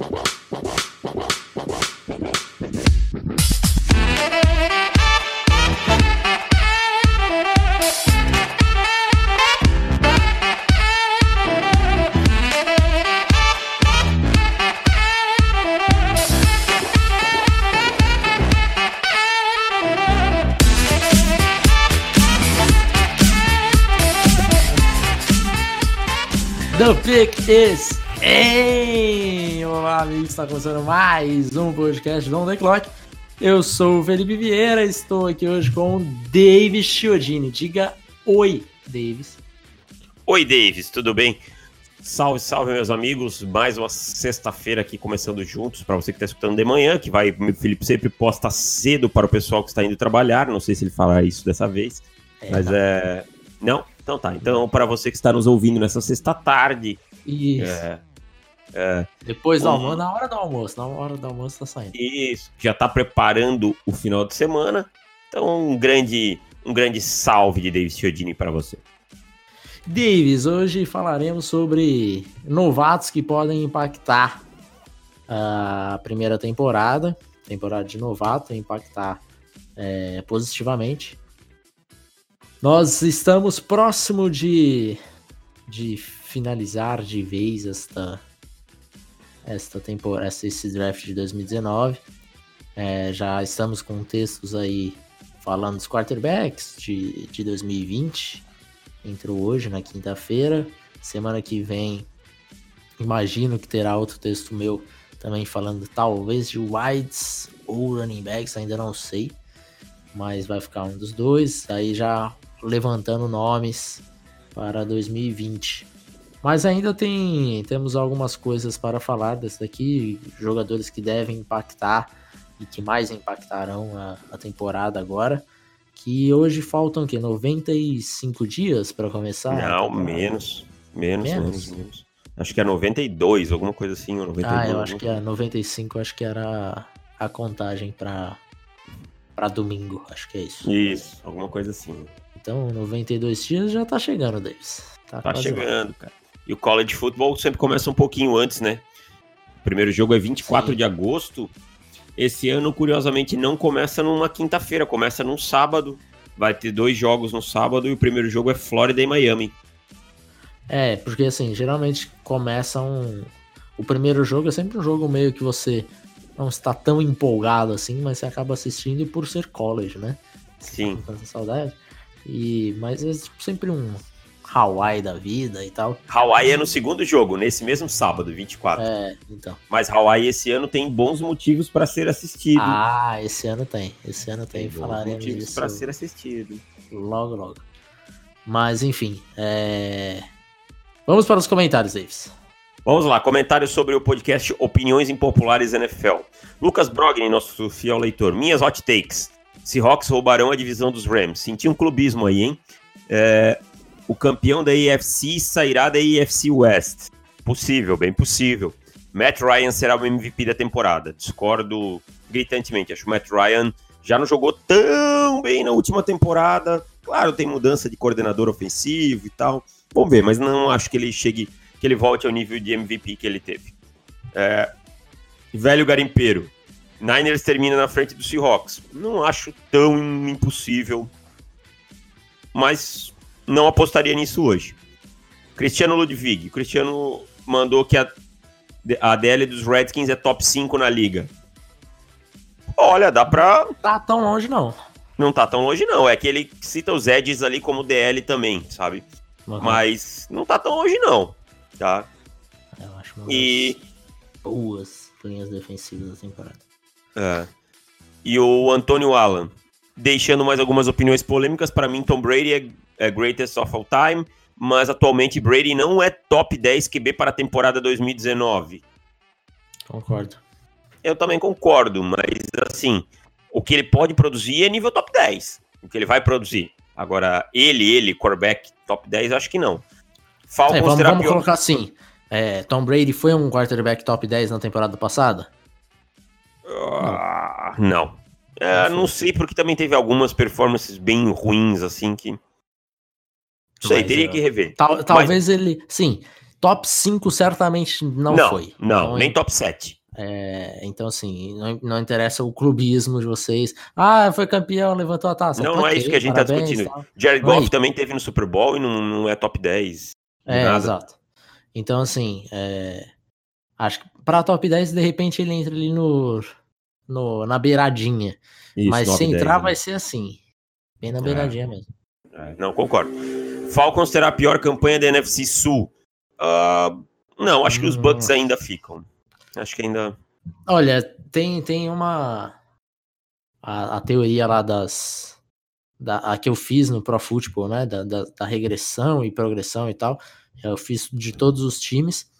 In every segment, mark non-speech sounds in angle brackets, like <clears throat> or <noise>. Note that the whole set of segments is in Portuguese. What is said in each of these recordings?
Wow. Está começando mais um podcast do On The Clock. Eu sou o Felipe Vieira, estou aqui hoje com o Davis Chiodini. Diga oi, Davis. Oi, Davis, tudo bem? Salve, salve, meus amigos. Mais uma sexta-feira aqui começando juntos. Para você que está escutando de manhã, que vai, o Felipe sempre posta cedo para o pessoal que está indo trabalhar. Não sei se ele falar isso dessa vez, é, mas não. é. Não? Então tá. Então, para você que está nos ouvindo nessa sexta tarde. Isso. É, é, Depois do almoço, na hora do almoço, na hora do almoço tá saindo. Isso. Já tá preparando o final de semana. Então, um grande, um grande salve de Davis Chiodini para você. Davis, hoje falaremos sobre novatos que podem impactar a primeira temporada, temporada de novato, impactar é, positivamente. Nós estamos próximo de, de finalizar de vez esta, esta temporada, esse draft de 2019. É, já estamos com textos aí falando dos quarterbacks de, de 2020. Entrou hoje, na quinta-feira. Semana que vem, imagino que terá outro texto meu também falando talvez de wides ou running backs, ainda não sei. Mas vai ficar um dos dois. Aí já levantando nomes para 2020. Mas ainda tem temos algumas coisas para falar desse daqui, jogadores que devem impactar e que mais impactarão a, a temporada agora. Que hoje faltam que 95 dias para começar? Não, menos, menos, menos, menos, menos. Acho que é 92, alguma coisa assim, ou 92. Ah, eu acho que é 95, acho que era a contagem para para domingo, acho que é isso. Isso, alguma coisa assim. Então, 92 dias já tá chegando, Davis. Tá, tá chegando, lá. cara. E o college football sempre começa um pouquinho antes, né? O primeiro jogo é 24 Sim. de agosto. Esse ano, curiosamente, não começa numa quinta-feira, começa num sábado. Vai ter dois jogos no sábado e o primeiro jogo é Flórida e Miami. É, porque assim, geralmente começa um. O primeiro jogo é sempre um jogo meio que você não está tão empolgado assim, mas você acaba assistindo por ser college, né? Sim. Com tanta saudade. E, mas é sempre um Hawaii da vida e tal. Hawaii é no segundo jogo, nesse mesmo sábado, 24. É, então. Mas Hawaii esse ano tem bons motivos para ser assistido. Ah, esse ano tem. Esse ano tem, tem falaremos motivos disso. para ser assistido. Logo, logo. Mas, enfim, é... Vamos para os comentários, Davis. Vamos lá, comentários sobre o podcast Opiniões Impopulares NFL. Lucas Brogni, nosso fiel leitor. Minhas hot takes. Seahawks roubarão a divisão dos Rams. Senti um clubismo aí, hein? É, o campeão da AFC sairá da AFC West. Possível, bem possível. Matt Ryan será o MVP da temporada. Discordo gritantemente. Acho que o Matt Ryan já não jogou tão bem na última temporada. Claro, tem mudança de coordenador ofensivo e tal. Vamos ver, mas não acho que ele chegue, que ele volte ao nível de MVP que ele teve. É, velho garimpeiro. Niners termina na frente do Seahawks. Não acho tão impossível, mas não apostaria nisso hoje. Cristiano Ludwig. O Cristiano mandou que a, a DL dos Redskins é top 5 na liga. Olha, dá pra. Tá tão longe, não. Não tá tão longe, não. É que ele cita os Eds ali como DL também, sabe? Uhum. Mas não tá tão longe, não. Tá? Eu acho uma e... boas linhas defensivas da temporada. É. E o Antônio Allen, deixando mais algumas opiniões polêmicas, para mim Tom Brady é, é greatest of all time, mas atualmente Brady não é top 10 QB para a temporada 2019. Concordo. Eu também concordo, mas assim, o que ele pode produzir é nível top 10. O que ele vai produzir. Agora, ele, ele, quarterback top 10, acho que não. Falcons é, vamos, vamos colocar assim. É, Tom Brady foi um quarterback top 10 na temporada passada? Uh, não. É, não sei, porque também teve algumas performances bem ruins, assim, que. Não sei, teria é, que rever. Tal, talvez Mas... ele. Sim, top 5 certamente não, não foi. Não, então, nem top 7. É, então, assim, não, não, interessa o clubismo de vocês. Ah, foi campeão, levantou a taça. Não, não é isso que a gente parabéns, tá discutindo. Tal. Jared Goff é também teve no Super Bowl e não, não é top 10. É, nada. exato. Então, assim, é, acho que pra top 10, de repente, ele entra ali no, no na beiradinha. Isso, Mas se entrar, 10, né? vai ser assim. Bem na é. beiradinha é. mesmo. não, concordo. Falcons terá a pior campanha da NFC Sul. Uh, não, acho que os Bucks hum. ainda ficam. Acho que ainda. Olha, tem, tem uma. A, a teoria lá das. Da, a que eu fiz no Pro Football, né? Da, da, da, regressão e progressão e tal. Eu fiz de todos os times.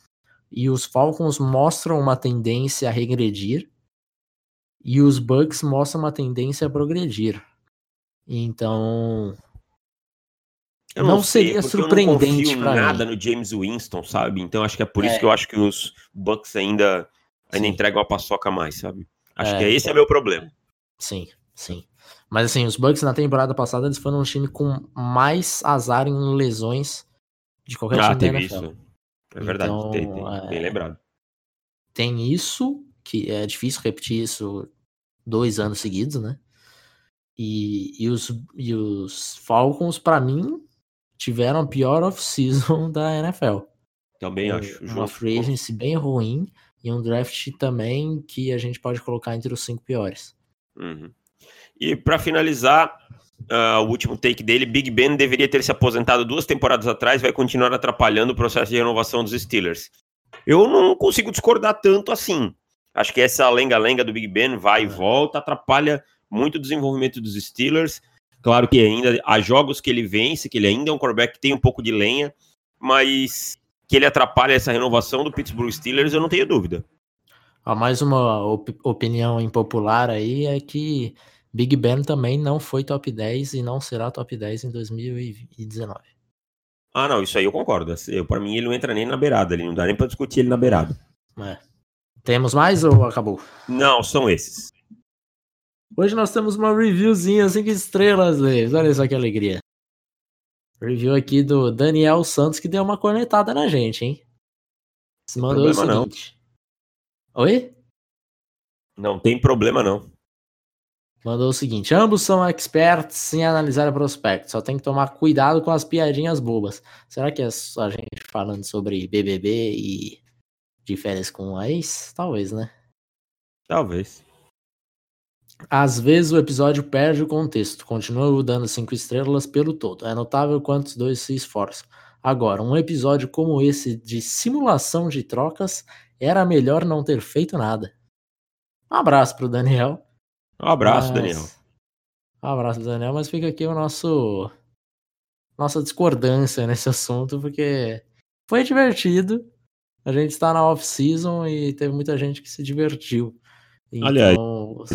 E os Falcons mostram uma tendência a regredir. E os Bucks mostram uma tendência a progredir. Então. Eu não, não sei, seria surpreendente para nada mim. no James Winston, sabe? Então acho que é por isso é. que eu acho que os Bucks ainda, ainda entregam a paçoca mais, sabe? Acho é, que esse é. é meu problema. Sim, sim. Mas assim, os Bucks na temporada passada eles foram um time com mais azar em lesões de qualquer ah, time teve isso. É verdade, então, tem, tem, é... bem lembrado. Tem isso, que é difícil repetir isso dois anos seguidos, né? E, e, os, e os Falcons, para mim, tiveram a pior off-season <laughs> da NFL. Também acho. Uma free agency bem ruim e um draft também que a gente pode colocar entre os cinco piores. Uhum. E para finalizar, uh, o último take dele, Big Ben deveria ter se aposentado duas temporadas atrás, vai continuar atrapalhando o processo de renovação dos Steelers. Eu não consigo discordar tanto assim. Acho que essa lenga-lenga do Big Ben vai e volta, atrapalha muito o desenvolvimento dos Steelers. Claro que ainda há jogos que ele vence, que ele ainda é um quarterback que tem um pouco de lenha, mas que ele atrapalha essa renovação do Pittsburgh Steelers, eu não tenho dúvida. Ah, mais uma op opinião impopular aí é que Big Ben também não foi top 10 e não será top 10 em 2019. Ah, não, isso aí eu concordo. Eu, para mim, ele não entra nem na beirada, ele não dá nem para discutir ele na beirada. É. Temos mais ou acabou? Não, são esses. Hoje nós temos uma reviewzinha 5 estrelas, Leis. Olha só que alegria. Review aqui do Daniel Santos, que deu uma cornetada na gente, hein? Se mandou o seguinte. Não. Oi? Não tem problema, não. Mandou o seguinte: ambos são experts em analisar prospectos, só tem que tomar cuidado com as piadinhas bobas. Será que é só a gente falando sobre BBB e de férias com a ex? Talvez, né? Talvez. Às vezes o episódio perde o contexto, continua dando cinco estrelas pelo todo. É notável quanto os dois se esforçam. Agora, um episódio como esse de simulação de trocas era melhor não ter feito nada. Um abraço pro Daniel. Um abraço, mas... Daniel. Um abraço, Daniel, mas fica aqui o nosso nossa discordância nesse assunto, porque foi divertido. A gente está na off-season e teve muita gente que se divertiu. Então... Aliás,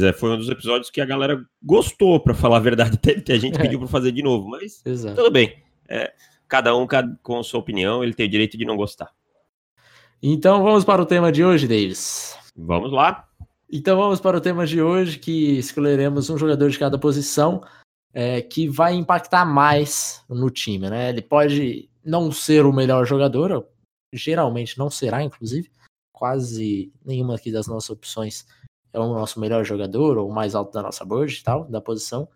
é, foi um dos episódios que a galera gostou, para falar a verdade. <laughs> Teve a gente é. pediu para fazer de novo, mas Exato. tudo bem. É, cada um com sua opinião, ele tem o direito de não gostar. Então vamos para o tema de hoje, Davis. Vamos lá. Então vamos para o tema de hoje, que escolheremos um jogador de cada posição é, que vai impactar mais no time, né? Ele pode não ser o melhor jogador, geralmente não será, inclusive. Quase nenhuma aqui das nossas opções é o nosso melhor jogador, ou o mais alto da nossa board e tal, da posição.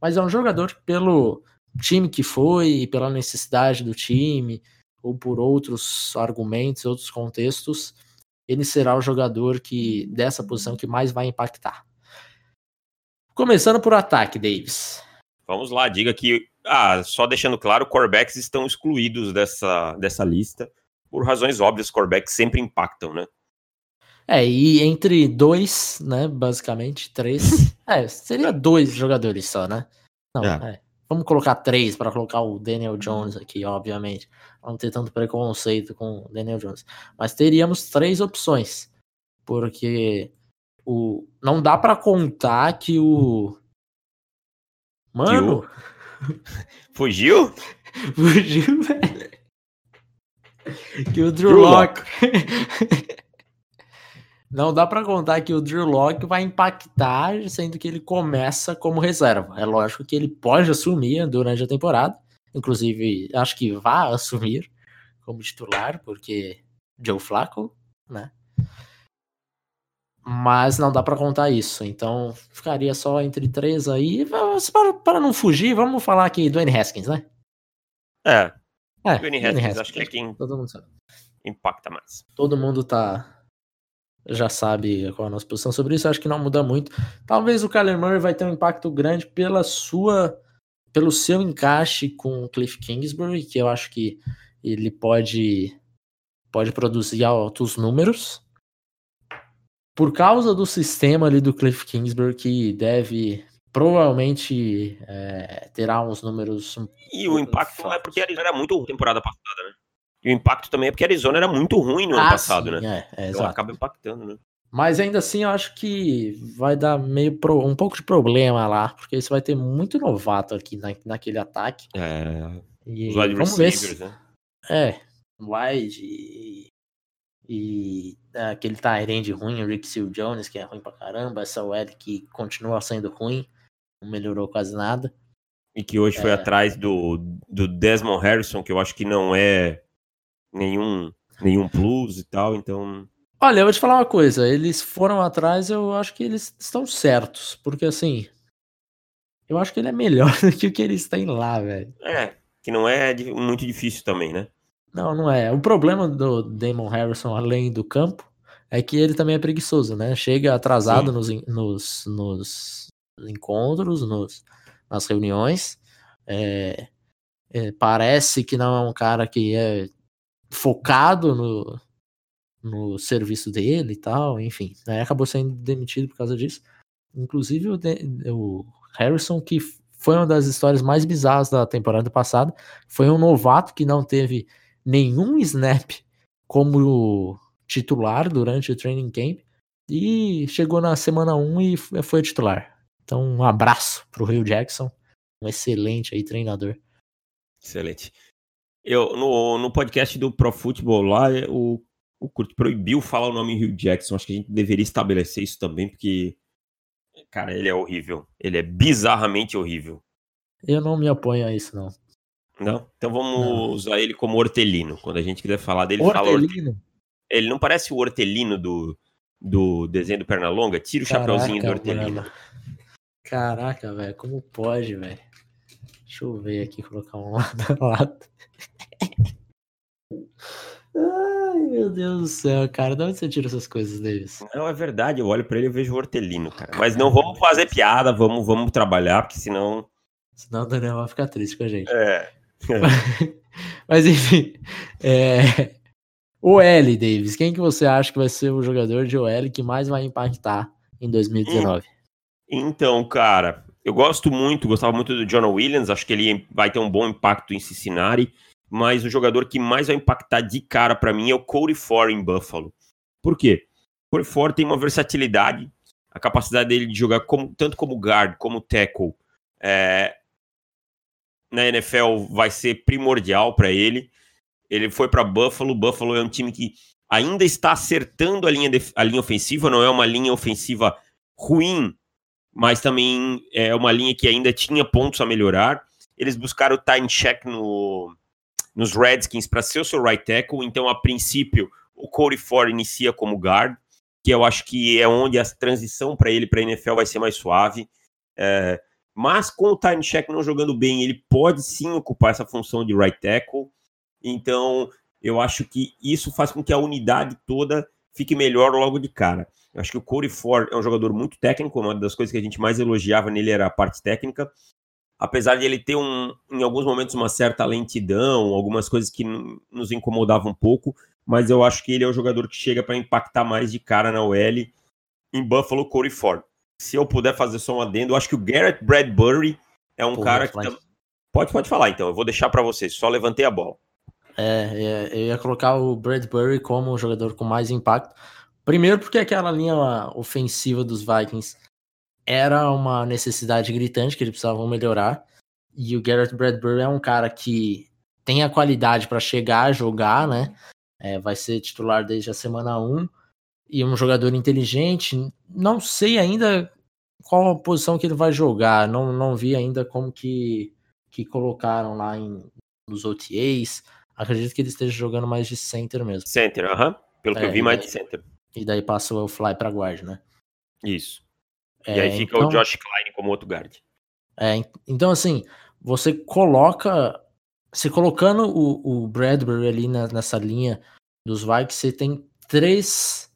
Mas é um jogador que, pelo time que foi, pela necessidade do time, ou por outros argumentos, outros contextos, ele será o jogador que dessa posição que mais vai impactar. Começando por ataque, Davis. Vamos lá, diga que, ah, só deixando claro, corebacks estão excluídos dessa, dessa lista. Por razões óbvias, corebacks sempre impactam, né? É, e entre dois, né, basicamente, três. <laughs> é, seria dois jogadores só, né? Não, é. é. Vamos colocar três para colocar o Daniel Jones aqui, obviamente. Não ter tanto preconceito com o Daniel Jones. Mas teríamos três opções. Porque o não dá para contar que o Mano, <laughs> fugiu? fugiu, velho. Que o Drew, Drew Locke Não dá para contar que o Drew Locke vai impactar, sendo que ele começa como reserva. É lógico que ele pode assumir durante a temporada, inclusive acho que vai assumir como titular, porque Joe Flacco, né? Mas não dá para contar isso, então ficaria só entre três aí. Para, para não fugir, vamos falar aqui do N. Haskins, né? É. É, Dwayne Haskins, Haskins, acho que é quem impacta mais. Todo mundo tá já sabe qual é a nossa posição sobre isso, acho que não muda muito. Talvez o Kyler Murray vai ter um impacto grande pela sua pelo seu encaixe com o Cliff Kingsbury, que eu acho que ele pode pode produzir altos números. Por causa do sistema ali do Cliff Kingsbury que deve provavelmente é, terá uns números. E o impacto é porque era muito temporada passada, né? E o impacto também é porque a Arizona era muito ruim no ah, ano passado, sim, né? É, é, então acaba impactando, né? Mas ainda assim, eu acho que vai dar meio pro, um pouco de problema lá, porque você vai ter muito novato aqui na, naquele ataque. É. E Os wide vamos ver se, né? É, wide e, e é, aquele Tyrande ruim, o Rick Seal Jones, que é ruim pra caramba, essa OL que continua sendo ruim, não melhorou quase nada. E que hoje é... foi atrás do, do Desmond Harrison, que eu acho que não é nenhum, nenhum plus e tal, então. Olha, eu vou te falar uma coisa, eles foram atrás, eu acho que eles estão certos, porque assim, eu acho que ele é melhor <laughs> do que o que eles têm lá, velho. É, que não é muito difícil também, né? Não, não é. O problema do Damon Harrison, além do campo, é que ele também é preguiçoso, né? Chega atrasado nos, nos, nos, encontros, nos, nas reuniões. É, é, parece que não é um cara que é focado no, no serviço dele e tal, enfim. Aí acabou sendo demitido por causa disso. Inclusive o, o Harrison, que foi uma das histórias mais bizarras da temporada passada, foi um novato que não teve nenhum snap como titular durante o training camp e chegou na semana 1 e foi titular. Então, um abraço pro Rio Jackson, um excelente aí treinador. Excelente. Eu, no, no podcast do Pro Football lá, o, o Kurt proibiu falar o nome Rio Jackson. Acho que a gente deveria estabelecer isso também, porque, cara, ele é horrível. Ele é bizarramente horrível. Eu não me oponho a isso, não. Não? Então vamos não. usar ele como hortelino. Quando a gente quiser falar dele, hortelino. fala hortelino. Ele não parece o hortelino do, do desenho do Pernalonga? Tira o Caraca, chapeuzinho do hortelino. Mano. Caraca, velho, como pode, velho? Deixa eu ver aqui, colocar um <laughs> lado a lado. Ai, meu Deus do céu, cara. De onde você tira essas coisas, Davis? Não, é verdade. Eu olho pra ele e vejo o hortelino, cara. Mas não vamos fazer piada, vamos, vamos trabalhar, porque senão. Senão o Daniel vai ficar triste com a gente. É. <laughs> Mas enfim. É... O L, Davis, quem que você acha que vai ser o jogador de OL que mais vai impactar em 2019? Então, cara, eu gosto muito, gostava muito do John Williams, acho que ele vai ter um bom impacto em Cincinnati, mas o jogador que mais vai impactar de cara para mim é o Cody Ford em Buffalo. Por quê? O Cody Ford tem uma versatilidade, a capacidade dele de jogar como, tanto como guard, como tackle, é, na NFL vai ser primordial para ele. Ele foi para Buffalo, Buffalo é um time que ainda está acertando a linha, de, a linha ofensiva, não é uma linha ofensiva ruim mas também é uma linha que ainda tinha pontos a melhorar. Eles buscaram o time check no, nos Redskins para ser o seu right tackle, então a princípio o Cody Ford inicia como guard, que eu acho que é onde a transição para ele para a NFL vai ser mais suave. É, mas com o time check não jogando bem, ele pode sim ocupar essa função de right tackle. Então eu acho que isso faz com que a unidade toda fique melhor logo de cara. Acho que o Corey Ford é um jogador muito técnico, uma das coisas que a gente mais elogiava nele era a parte técnica. Apesar de ele ter, um, em alguns momentos, uma certa lentidão, algumas coisas que nos incomodavam um pouco, mas eu acho que ele é o jogador que chega para impactar mais de cara na OL em Buffalo, Corey Ford. Se eu puder fazer só um adendo, eu acho que o Garrett Bradbury é um Pô, cara que. Pode, pode falar então, eu vou deixar para vocês, só levantei a bola. É, é, eu ia colocar o Bradbury como o jogador com mais impacto, Primeiro, porque aquela linha ofensiva dos Vikings era uma necessidade gritante que eles precisavam melhorar. E o Garrett Bradbury é um cara que tem a qualidade para chegar a jogar, né? É, vai ser titular desde a semana 1 e um jogador inteligente. Não sei ainda qual a posição que ele vai jogar. Não, não vi ainda como que, que colocaram lá em, nos OTAs. Acredito que ele esteja jogando mais de center mesmo. Center, aham. Uh -huh. Pelo que é, eu vi, mais de center. E daí passa o Fly pra guard, né? Isso. É, e aí fica então, o Josh Klein como outro guard. É, então assim, você coloca. Você colocando o, o Bradbury ali na, nessa linha dos Vikings, você tem três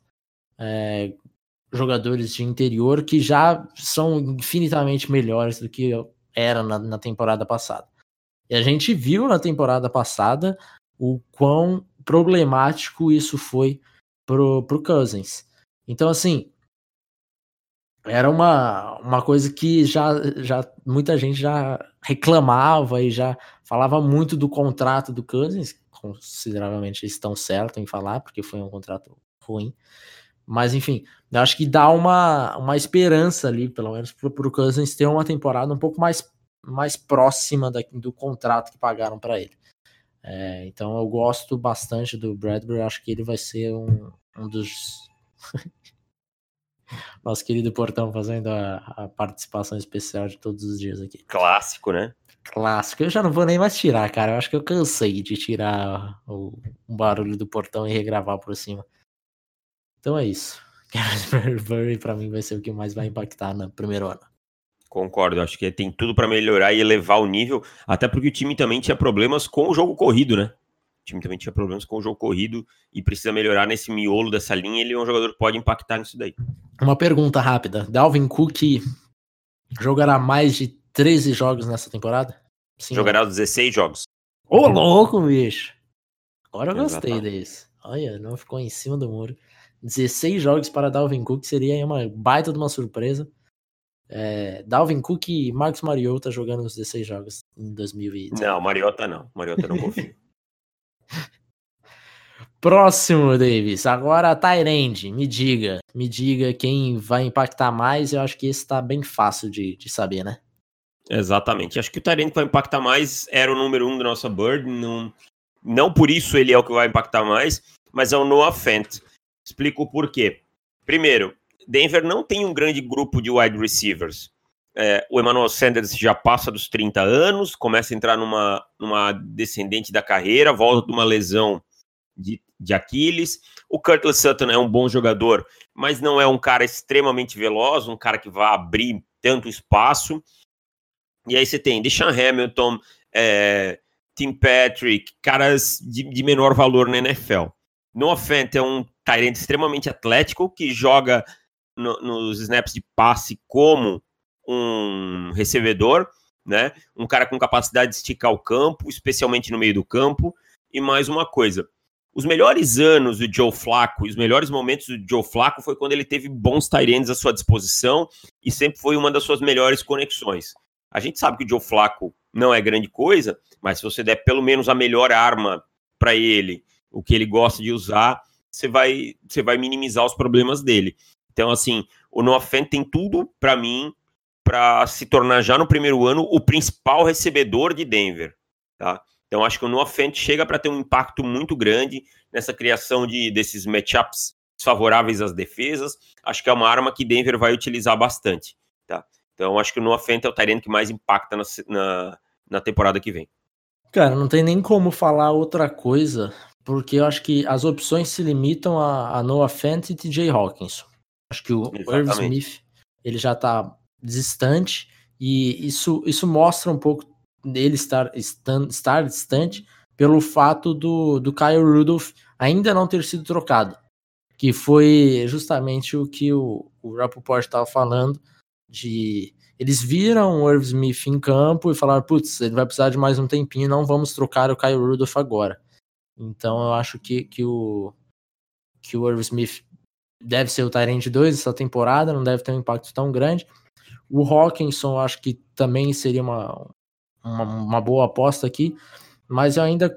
é, jogadores de interior que já são infinitamente melhores do que era na, na temporada passada. E a gente viu na temporada passada o quão problemático isso foi pro, pro Cousins. Então, assim, era uma, uma coisa que já, já muita gente já reclamava e já falava muito do contrato do Cousins, consideravelmente eles estão certos em falar, porque foi um contrato ruim. Mas enfim, eu acho que dá uma, uma esperança ali, pelo menos para o Cousins ter uma temporada um pouco mais, mais próxima da, do contrato que pagaram para ele. É, então eu gosto bastante do Bradbury, acho que ele vai ser um, um dos. <laughs> Nosso querido Portão fazendo a, a, participação especial de todos os dias aqui. Clássico, né? Clássico. Eu já não vou nem mais tirar, cara. Eu acho que eu cansei de tirar o, o barulho do portão e regravar por cima. Então é isso. <laughs> Garrett Bradbury para mim vai ser o que mais vai impactar no primeiro ano. Concordo, acho que tem tudo para melhorar e elevar o nível, até porque o time também tinha problemas com o jogo corrido, né? O time também tinha problemas com o jogo corrido e precisa melhorar nesse miolo dessa linha. Ele é um jogador que pode impactar nisso daí. Uma pergunta rápida: Dalvin Cook jogará mais de 13 jogos nessa temporada? Sim, jogará 16 jogos. Ô, louco, bicho! Agora eu gostei Exatamente. desse. Olha, não ficou em cima do muro. 16 jogos para Dalvin Cook seria uma baita de uma surpresa. É, Dalvin Cook e Marcos Mariota jogando os 16 jogos em 2020. Não, Mariota não. Mariota não confio. <laughs> Próximo, Davis. Agora Tyrande. Me diga. Me diga quem vai impactar mais. Eu acho que esse tá bem fácil de, de saber, né? Exatamente. Acho que o Tyrande vai impactar mais era o número um da nossa Bird. Não, não por isso ele é o que vai impactar mais, mas é o Noah Fent. Explico por quê. Primeiro, Denver não tem um grande grupo de wide receivers. É, o Emmanuel Sanders já passa dos 30 anos, começa a entrar numa, numa descendente da carreira, volta de uma lesão de, de Aquiles. O Curtis Sutton é um bom jogador, mas não é um cara extremamente veloz, um cara que vai abrir tanto espaço. E aí você tem Deshaun Hamilton, é, Tim Patrick, caras de, de menor valor na NFL. Noah Fant é um Tyrant extremamente atlético que joga no, nos snaps de passe como um recebedor, né? Um cara com capacidade de esticar o campo, especialmente no meio do campo. E mais uma coisa, os melhores anos do Joe Flacco, os melhores momentos do Joe Flacco foi quando ele teve bons Tyrants à sua disposição e sempre foi uma das suas melhores conexões. A gente sabe que o Joe Flacco não é grande coisa, mas se você der pelo menos a melhor arma para ele, o que ele gosta de usar, você vai, você vai minimizar os problemas dele. Então, assim, o Noah Fent tem tudo para mim para se tornar já no primeiro ano o principal recebedor de Denver, tá? Então, acho que o Noah Fent chega para ter um impacto muito grande nessa criação de desses matchups favoráveis às defesas. Acho que é uma arma que Denver vai utilizar bastante, tá? Então, acho que o Noah Fent é o Tyrene que mais impacta na, na, na temporada que vem. Cara, não tem nem como falar outra coisa porque eu acho que as opções se limitam a, a Noah Fent e TJ Hawkins. Acho que o Irv Smith ele já está distante e isso, isso mostra um pouco dele estar, estar, distante pelo fato do, do Kyle Rudolph ainda não ter sido trocado, que foi justamente o que o, o Rappaport estava falando de eles viram o Irv Smith em campo e falaram, putz, ele vai precisar de mais um tempinho, não vamos trocar o Kyle Rudolph agora. Então eu acho que, que o que o Irv Smith deve ser o Tyrant 2 essa temporada, não deve ter um impacto tão grande. O Hawkinson acho que também seria uma, uma, uma boa aposta aqui, mas eu ainda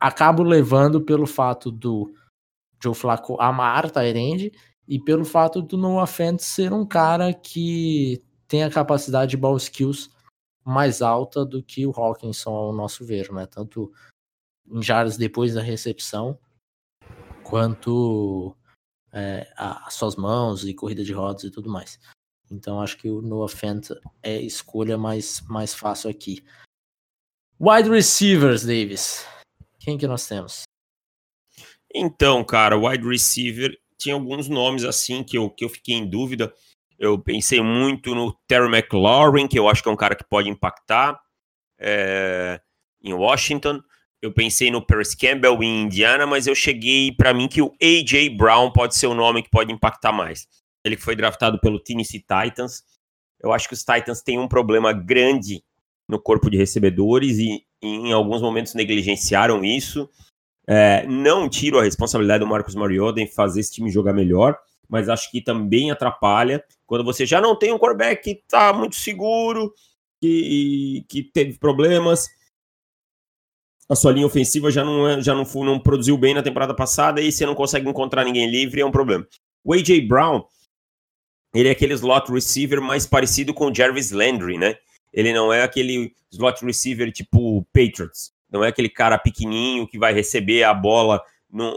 acabo levando pelo fato do Joe Flacco amar Tyrande e pelo fato do Noah Fent ser um cara que tem a capacidade de ball skills mais alta do que o Hawkinson ao nosso ver, né? Tanto em jardas depois da recepção, quanto é, as suas mãos e corrida de rodas e tudo mais. Então acho que o Noah Fent é a escolha mais, mais fácil aqui. Wide receivers, Davis. Quem que nós temos? Então, cara, wide receiver tinha alguns nomes assim que eu, que eu fiquei em dúvida. Eu pensei muito no Terry McLaurin, que eu acho que é um cara que pode impactar é, em Washington. Eu pensei no Paris Campbell em Indiana, mas eu cheguei para mim que o AJ Brown pode ser o nome que pode impactar mais. Ele foi draftado pelo Tennessee Titans. Eu acho que os Titans têm um problema grande no corpo de recebedores e, e em alguns momentos negligenciaram isso. É, não tiro a responsabilidade do Marcos Mariota em fazer esse time jogar melhor, mas acho que também atrapalha quando você já não tem um quarterback que está muito seguro, que, que teve problemas. A sua linha ofensiva já não, é, já não, não produziu bem na temporada passada e você não consegue encontrar ninguém livre, é um problema. O A.J. Brown, ele é aquele slot receiver mais parecido com o Jarvis Landry, né? Ele não é aquele slot receiver tipo Patriots. Não é aquele cara pequenininho que vai receber a bola no,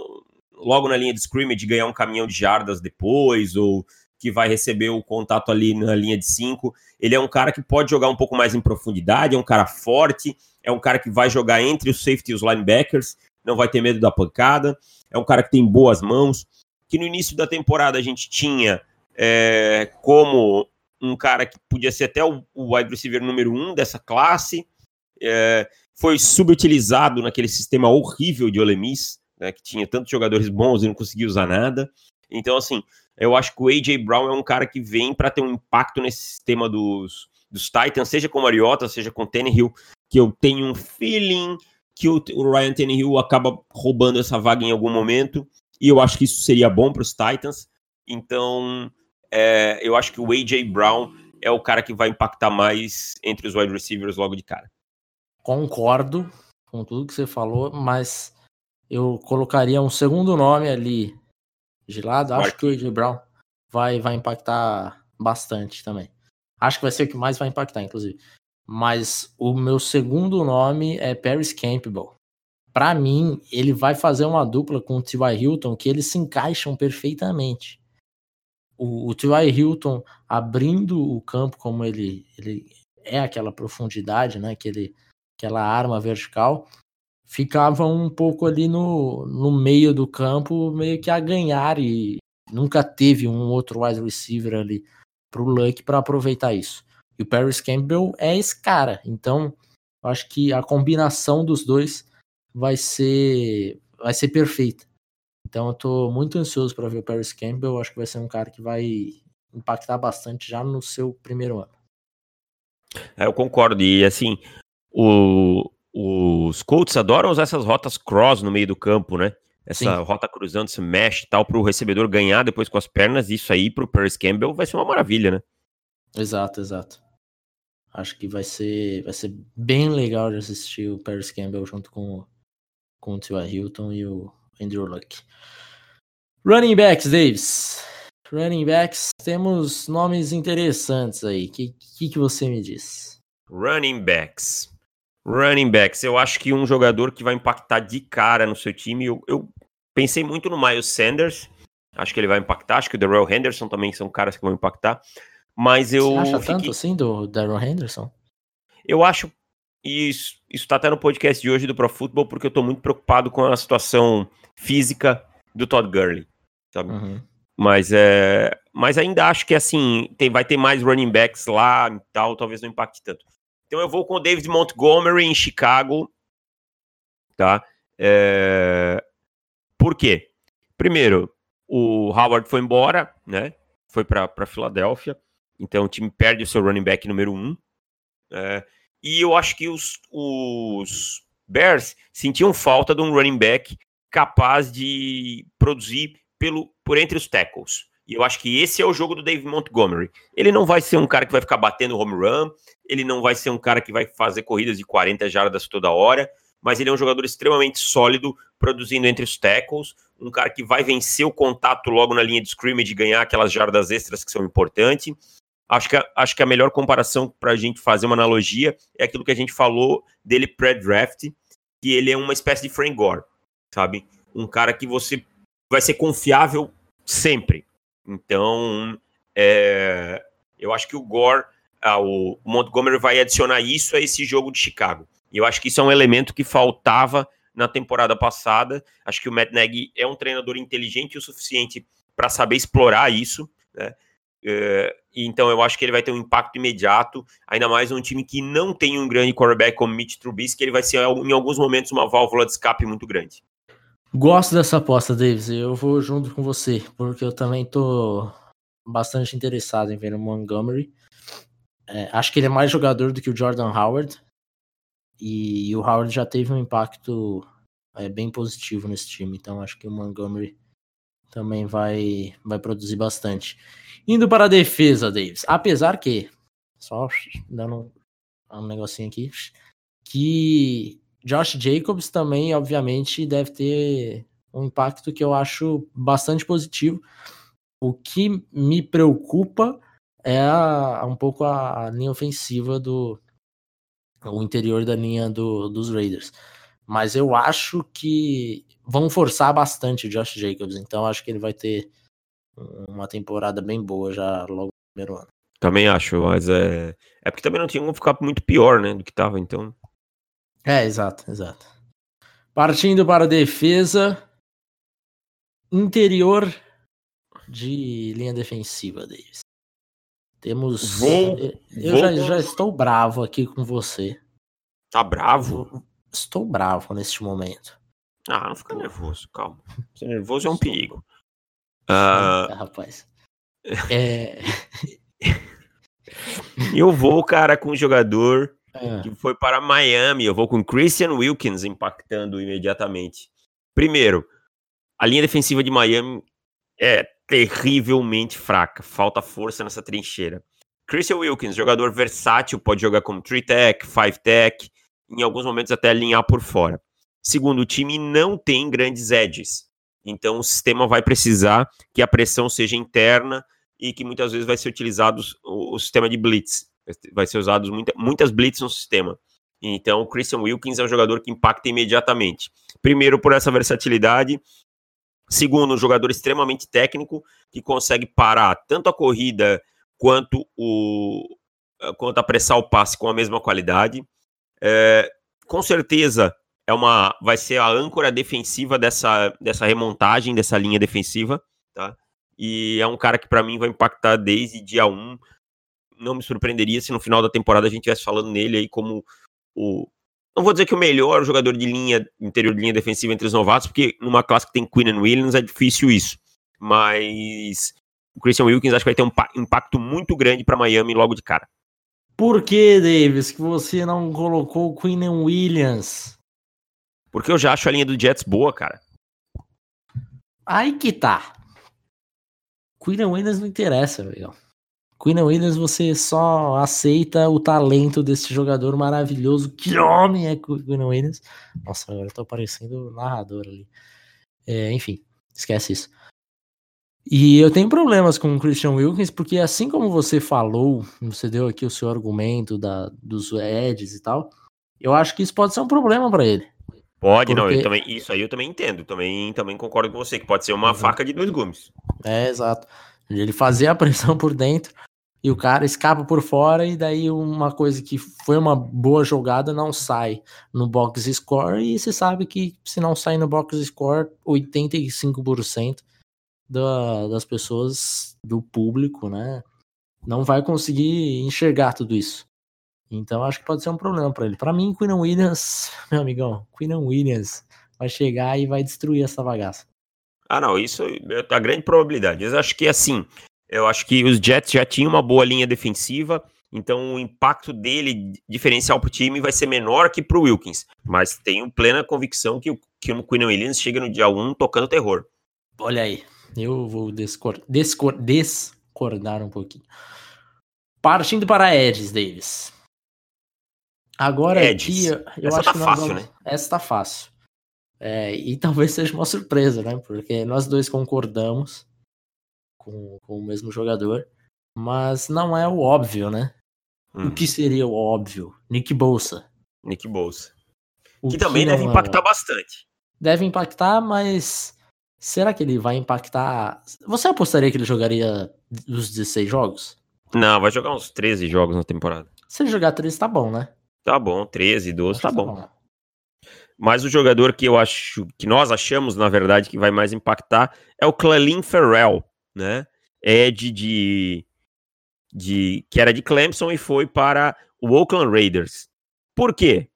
logo na linha de scrimmage ganhar um caminhão de jardas depois, ou que vai receber o contato ali na linha de cinco. Ele é um cara que pode jogar um pouco mais em profundidade, é um cara forte, é um cara que vai jogar entre os safety e os linebackers, não vai ter medo da pancada, é um cara que tem boas mãos, que no início da temporada a gente tinha é, como um cara que podia ser até o, o wide receiver número um dessa classe, é, foi subutilizado naquele sistema horrível de Olemis, né, que tinha tantos jogadores bons e não conseguia usar nada. Então, assim, eu acho que o A.J. Brown é um cara que vem para ter um impacto nesse sistema dos, dos Titans, seja com Mariota, seja com Tannehill, que eu tenho um feeling que o, o Ryan Tannehill acaba roubando essa vaga em algum momento, e eu acho que isso seria bom para os Titans. Então, é, eu acho que o A.J. Brown é o cara que vai impactar mais entre os wide receivers logo de cara concordo com tudo que você falou, mas eu colocaria um segundo nome ali de lado. Acho que o AJ Brown vai, vai impactar bastante também. Acho que vai ser o que mais vai impactar, inclusive. Mas o meu segundo nome é Paris Campbell. Para mim, ele vai fazer uma dupla com o T.Y. Hilton que eles se encaixam perfeitamente. O, o T.Y. Hilton abrindo o campo como ele, ele é aquela profundidade, né? Que ele aquela arma vertical, ficava um pouco ali no, no meio do campo, meio que a ganhar e nunca teve um outro wide receiver ali para o Luck para aproveitar isso. E o Paris Campbell é esse cara, então acho que a combinação dos dois vai ser vai ser perfeita. Então eu tô muito ansioso para ver o Paris Campbell, acho que vai ser um cara que vai impactar bastante já no seu primeiro ano. É, eu concordo. E assim, o, os Colts adoram usar essas rotas cross no meio do campo, né? Essa Sim. rota cruzando, esse mesh e tal, para o recebedor ganhar depois com as pernas. Isso aí para o Paris Campbell vai ser uma maravilha, né? Exato, exato. Acho que vai ser, vai ser bem legal de assistir o Paris Campbell junto com, com o Tua Hilton e o Andrew Luck. Running backs, Davis. Running backs, temos nomes interessantes aí. O que, que, que você me diz? Running backs. Running backs. Eu acho que um jogador que vai impactar de cara no seu time. Eu, eu pensei muito no Miles Sanders. Acho que ele vai impactar. Acho que o Darrell Henderson também são caras que vão impactar. Mas eu. Você acha fiquei... tanto assim do Darrell Henderson? Eu acho. E isso, isso tá até no podcast de hoje do Pro Football, porque eu tô muito preocupado com a situação física do Todd Gurley. Sabe? Uhum. Mas, é, mas ainda acho que assim, tem, vai ter mais running backs lá e tal, talvez não impacte tanto. Então eu vou com o David Montgomery em Chicago, tá? É... Por quê? Primeiro, o Howard foi embora, né? Foi para Filadélfia, então o time perde o seu running back número um. É... E eu acho que os, os Bears sentiam falta de um running back capaz de produzir pelo, por entre os tackles. E eu acho que esse é o jogo do Dave Montgomery. Ele não vai ser um cara que vai ficar batendo home run, ele não vai ser um cara que vai fazer corridas de 40 jardas toda hora, mas ele é um jogador extremamente sólido, produzindo entre os tackles, um cara que vai vencer o contato logo na linha de scrimmage e ganhar aquelas jardas extras que são importantes. Acho que, a, acho que a melhor comparação para a gente fazer uma analogia é aquilo que a gente falou dele pré-draft, que ele é uma espécie de Frank Gore, sabe? Um cara que você vai ser confiável sempre. Então, é, eu acho que o Gore, ah, o Montgomery vai adicionar isso a esse jogo de Chicago. E eu acho que isso é um elemento que faltava na temporada passada. Acho que o Matt Nagy é um treinador inteligente o suficiente para saber explorar isso, né? É, então eu acho que ele vai ter um impacto imediato, ainda mais um time que não tem um grande quarterback como Mitch Trubisky, ele vai ser em alguns momentos uma válvula de escape muito grande. Gosto dessa aposta, Davis. Eu vou junto com você, porque eu também tô bastante interessado em ver o Montgomery. É, acho que ele é mais jogador do que o Jordan Howard. E, e o Howard já teve um impacto é, bem positivo nesse time. Então acho que o Montgomery também vai, vai produzir bastante. Indo para a defesa, Davis. Apesar que, só dando um negocinho aqui, que Josh Jacobs também, obviamente, deve ter um impacto que eu acho bastante positivo. O que me preocupa é a, um pouco a, a, linha ofensiva do o interior da linha do, dos Raiders. Mas eu acho que vão forçar bastante o Josh Jacobs, então acho que ele vai ter uma temporada bem boa já logo no primeiro ano. Também acho, mas é. É porque também não tinha como ficar muito pior, né? Do que tava, então. É, exato, exato. Partindo para a defesa. Interior de linha defensiva, Davis. Temos. Vou, eu vou... Já, já estou bravo aqui com você. Tá bravo? Estou bravo neste momento. Ah, não fica nervoso, calma. Ser <laughs> nervoso é um perigo. Uh... rapaz. É... <laughs> eu vou, cara, com um jogador é. que foi para Miami. Eu vou com Christian Wilkins impactando imediatamente. Primeiro, a linha defensiva de Miami é terrivelmente fraca. Falta força nessa trincheira. Christian Wilkins, jogador versátil, pode jogar como 3-tech, 5-tech, em alguns momentos até alinhar por fora. Segundo, o time não tem grandes edges. Então o sistema vai precisar que a pressão seja interna e que muitas vezes vai ser utilizado o, o sistema de blitz vai ser usado muita, muitas blitz no sistema. Então, o Christian Wilkins é um jogador que impacta imediatamente. Primeiro, por essa versatilidade. Segundo, um jogador extremamente técnico que consegue parar tanto a corrida quanto, o, quanto apressar o passe com a mesma qualidade. É, com certeza, é uma, vai ser a âncora defensiva dessa, dessa remontagem, dessa linha defensiva. Tá? E é um cara que, para mim, vai impactar desde dia 1 não me surpreenderia se no final da temporada a gente estivesse falando nele aí como o. Não vou dizer que o melhor jogador de linha, interior de linha defensiva entre os novatos, porque numa classe que tem Quinn and Williams é difícil isso. Mas o Christian Wilkins acho que vai ter um impacto muito grande para Miami logo de cara. Por que, Davis, que você não colocou o Quinn and Williams? Porque eu já acho a linha do Jets boa, cara. Aí que tá. Quinn and Williams não interessa, velho. Queen Williams, você só aceita o talento desse jogador maravilhoso. Que homem é Queen Williams? Nossa, agora eu tô parecendo narrador ali. É, enfim, esquece isso. E eu tenho problemas com o Christian Wilkins, porque assim como você falou, você deu aqui o seu argumento da, dos Eds e tal, eu acho que isso pode ser um problema para ele. Pode, porque... não, eu também, isso aí eu também entendo, também, também concordo com você, que pode ser uma uhum. faca de dois gumes. É, exato. Ele fazer a pressão por dentro e o cara escapa por fora e daí uma coisa que foi uma boa jogada não sai no box score e se sabe que se não sai no box score 85% da, das pessoas do público, né, não vai conseguir enxergar tudo isso. Então acho que pode ser um problema para ele. Para mim, Queen Williams, <laughs> meu amigão, Queen Williams vai chegar e vai destruir essa bagaça. Ah, não, isso é a grande probabilidade. Eu acho que assim, eu acho que os Jets já tinham uma boa linha defensiva, então o impacto dele diferencial para o time vai ser menor que para o Wilkins. Mas tenho plena convicção que, que o Quinn Williams chega no dia 1 tocando terror. Olha aí, eu vou discor discor discordar um pouquinho. Partindo para Edges, Davis. Agora Edges. aqui, eu Essa acho tá que fácil, vamos... né? Essa tá fácil. É, e talvez <laughs> seja uma surpresa, né? Porque nós dois concordamos com, com o mesmo jogador, mas não é o óbvio, né? Hum. O que seria o óbvio? Nick Bolsa. Nick Bolsa. Que, que também deve é impactar bastante. Deve impactar, mas será que ele vai impactar? Você apostaria que ele jogaria os 16 jogos? Não, vai jogar uns 13 jogos na temporada. Se ele jogar 13, tá bom, né? Tá bom, 13, 12, tá, tá bom. bom. Mas o jogador que eu acho, que nós achamos, na verdade, que vai mais impactar é o Clelin Ferrell, né? Ed de, de que era de Clemson e foi para o Oakland Raiders. Por quê?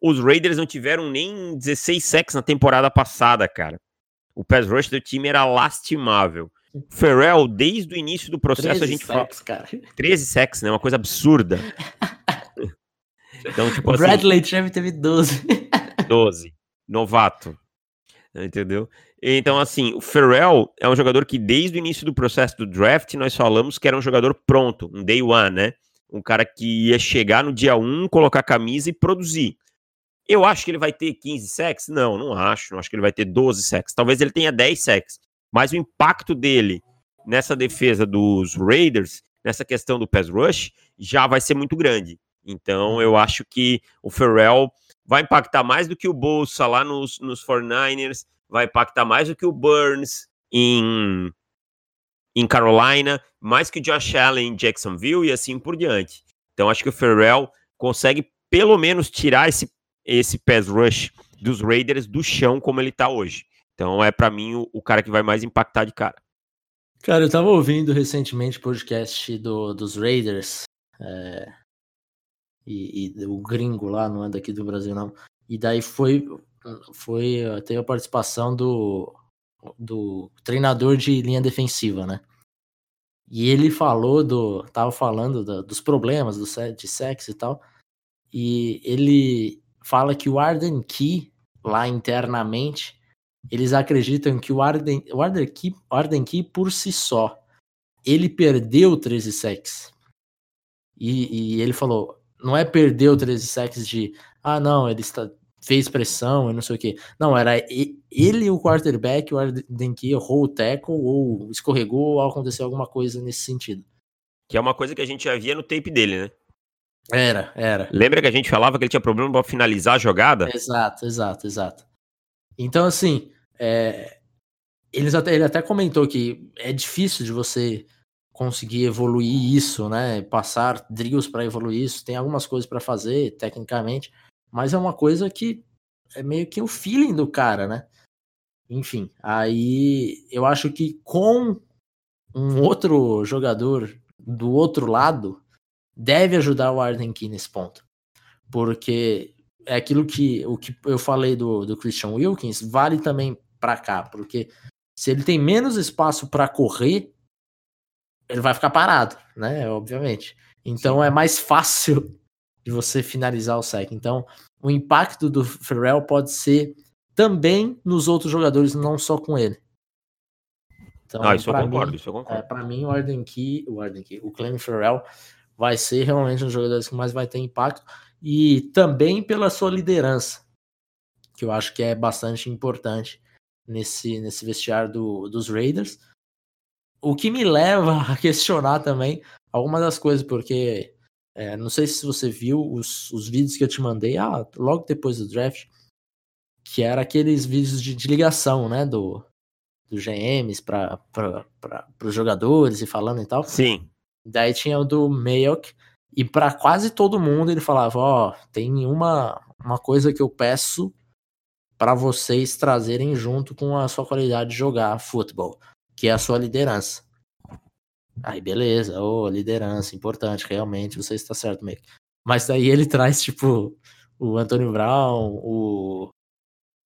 Os Raiders não tiveram nem 16 sacks na temporada passada, cara. O pass rush do time era lastimável. Ferrell, desde o início do processo, a gente fala. Cara. 13 sacks, né? Uma coisa absurda. <laughs> então, tipo assim, Bradley Chubb teve 12. 12. Novato. Entendeu? Então, assim, o Ferrell é um jogador que, desde o início do processo do draft, nós falamos que era um jogador pronto, um day one, né? Um cara que ia chegar no dia 1, colocar a camisa e produzir. Eu acho que ele vai ter 15 sacks? Não, não acho. Não acho que ele vai ter 12 sacks. Talvez ele tenha 10 sacks. Mas o impacto dele nessa defesa dos Raiders, nessa questão do pass rush, já vai ser muito grande. Então eu acho que o Ferrell vai impactar mais do que o Bolsa lá nos, nos 49ers, vai impactar mais do que o Burns em, em Carolina, mais que o Josh Allen em Jacksonville e assim por diante. Então acho que o Ferrell consegue pelo menos tirar esse esse pass rush dos Raiders do chão como ele tá hoje. Então é para mim o, o, cara que vai mais impactar de cara. Cara, eu tava ouvindo recentemente o podcast do, dos Raiders é, e, e, o gringo lá, não é daqui do Brasil não. E daí foi foi teve a participação do do treinador de linha defensiva, né? E ele falou do tava falando do, dos problemas do de sexo e tal. E ele fala que o Arden Key, lá internamente, eles acreditam que o Arden, o Arden, Key, Arden Key por si só, ele perdeu 13 sacks. E, e ele falou, não é perdeu 13 sacks de, ah não, ele está, fez pressão e não sei o que. Não, era ele o quarterback, o Arden Key errou o tackle ou escorregou ou aconteceu alguma coisa nesse sentido. Que é uma coisa que a gente já via no tape dele, né? Era, era. Lembra que a gente falava que ele tinha problema para finalizar a jogada? Exato, exato, exato. Então, assim, é, eles até, ele até comentou que é difícil de você conseguir evoluir isso, né? Passar drills para evoluir isso. Tem algumas coisas para fazer, tecnicamente, mas é uma coisa que é meio que o feeling do cara, né? Enfim, aí eu acho que com um outro jogador do outro lado, deve ajudar o Arden Key nesse ponto. Porque é aquilo que o que eu falei do, do Christian Wilkins vale também para cá, porque se ele tem menos espaço para correr, ele vai ficar parado, né? Obviamente. Então Sim. é mais fácil <laughs> de você finalizar o sec. Então, o impacto do Ferrell pode ser também nos outros jogadores, não só com ele. Então, ah, isso eu concordo, mim, isso eu concordo. É, para mim, o Arden Key, o Arden Key, o Clem Ferrell vai ser realmente um dos jogadores que mais vai ter impacto e também pela sua liderança, que eu acho que é bastante importante nesse, nesse vestiário do, dos Raiders. O que me leva a questionar também algumas das coisas, porque é, não sei se você viu os, os vídeos que eu te mandei ah, logo depois do draft, que era aqueles vídeos de, de ligação, né, do, do GMs para os jogadores e falando e tal. Sim. Daí tinha o do Mayock, e para quase todo mundo ele falava: Ó, oh, tem uma, uma coisa que eu peço para vocês trazerem junto com a sua qualidade de jogar futebol, que é a sua liderança. Aí beleza, ô, oh, liderança, importante, realmente, você está certo, Mayock. Mas daí ele <laughs> traz, tipo, o Antonio Brown, o,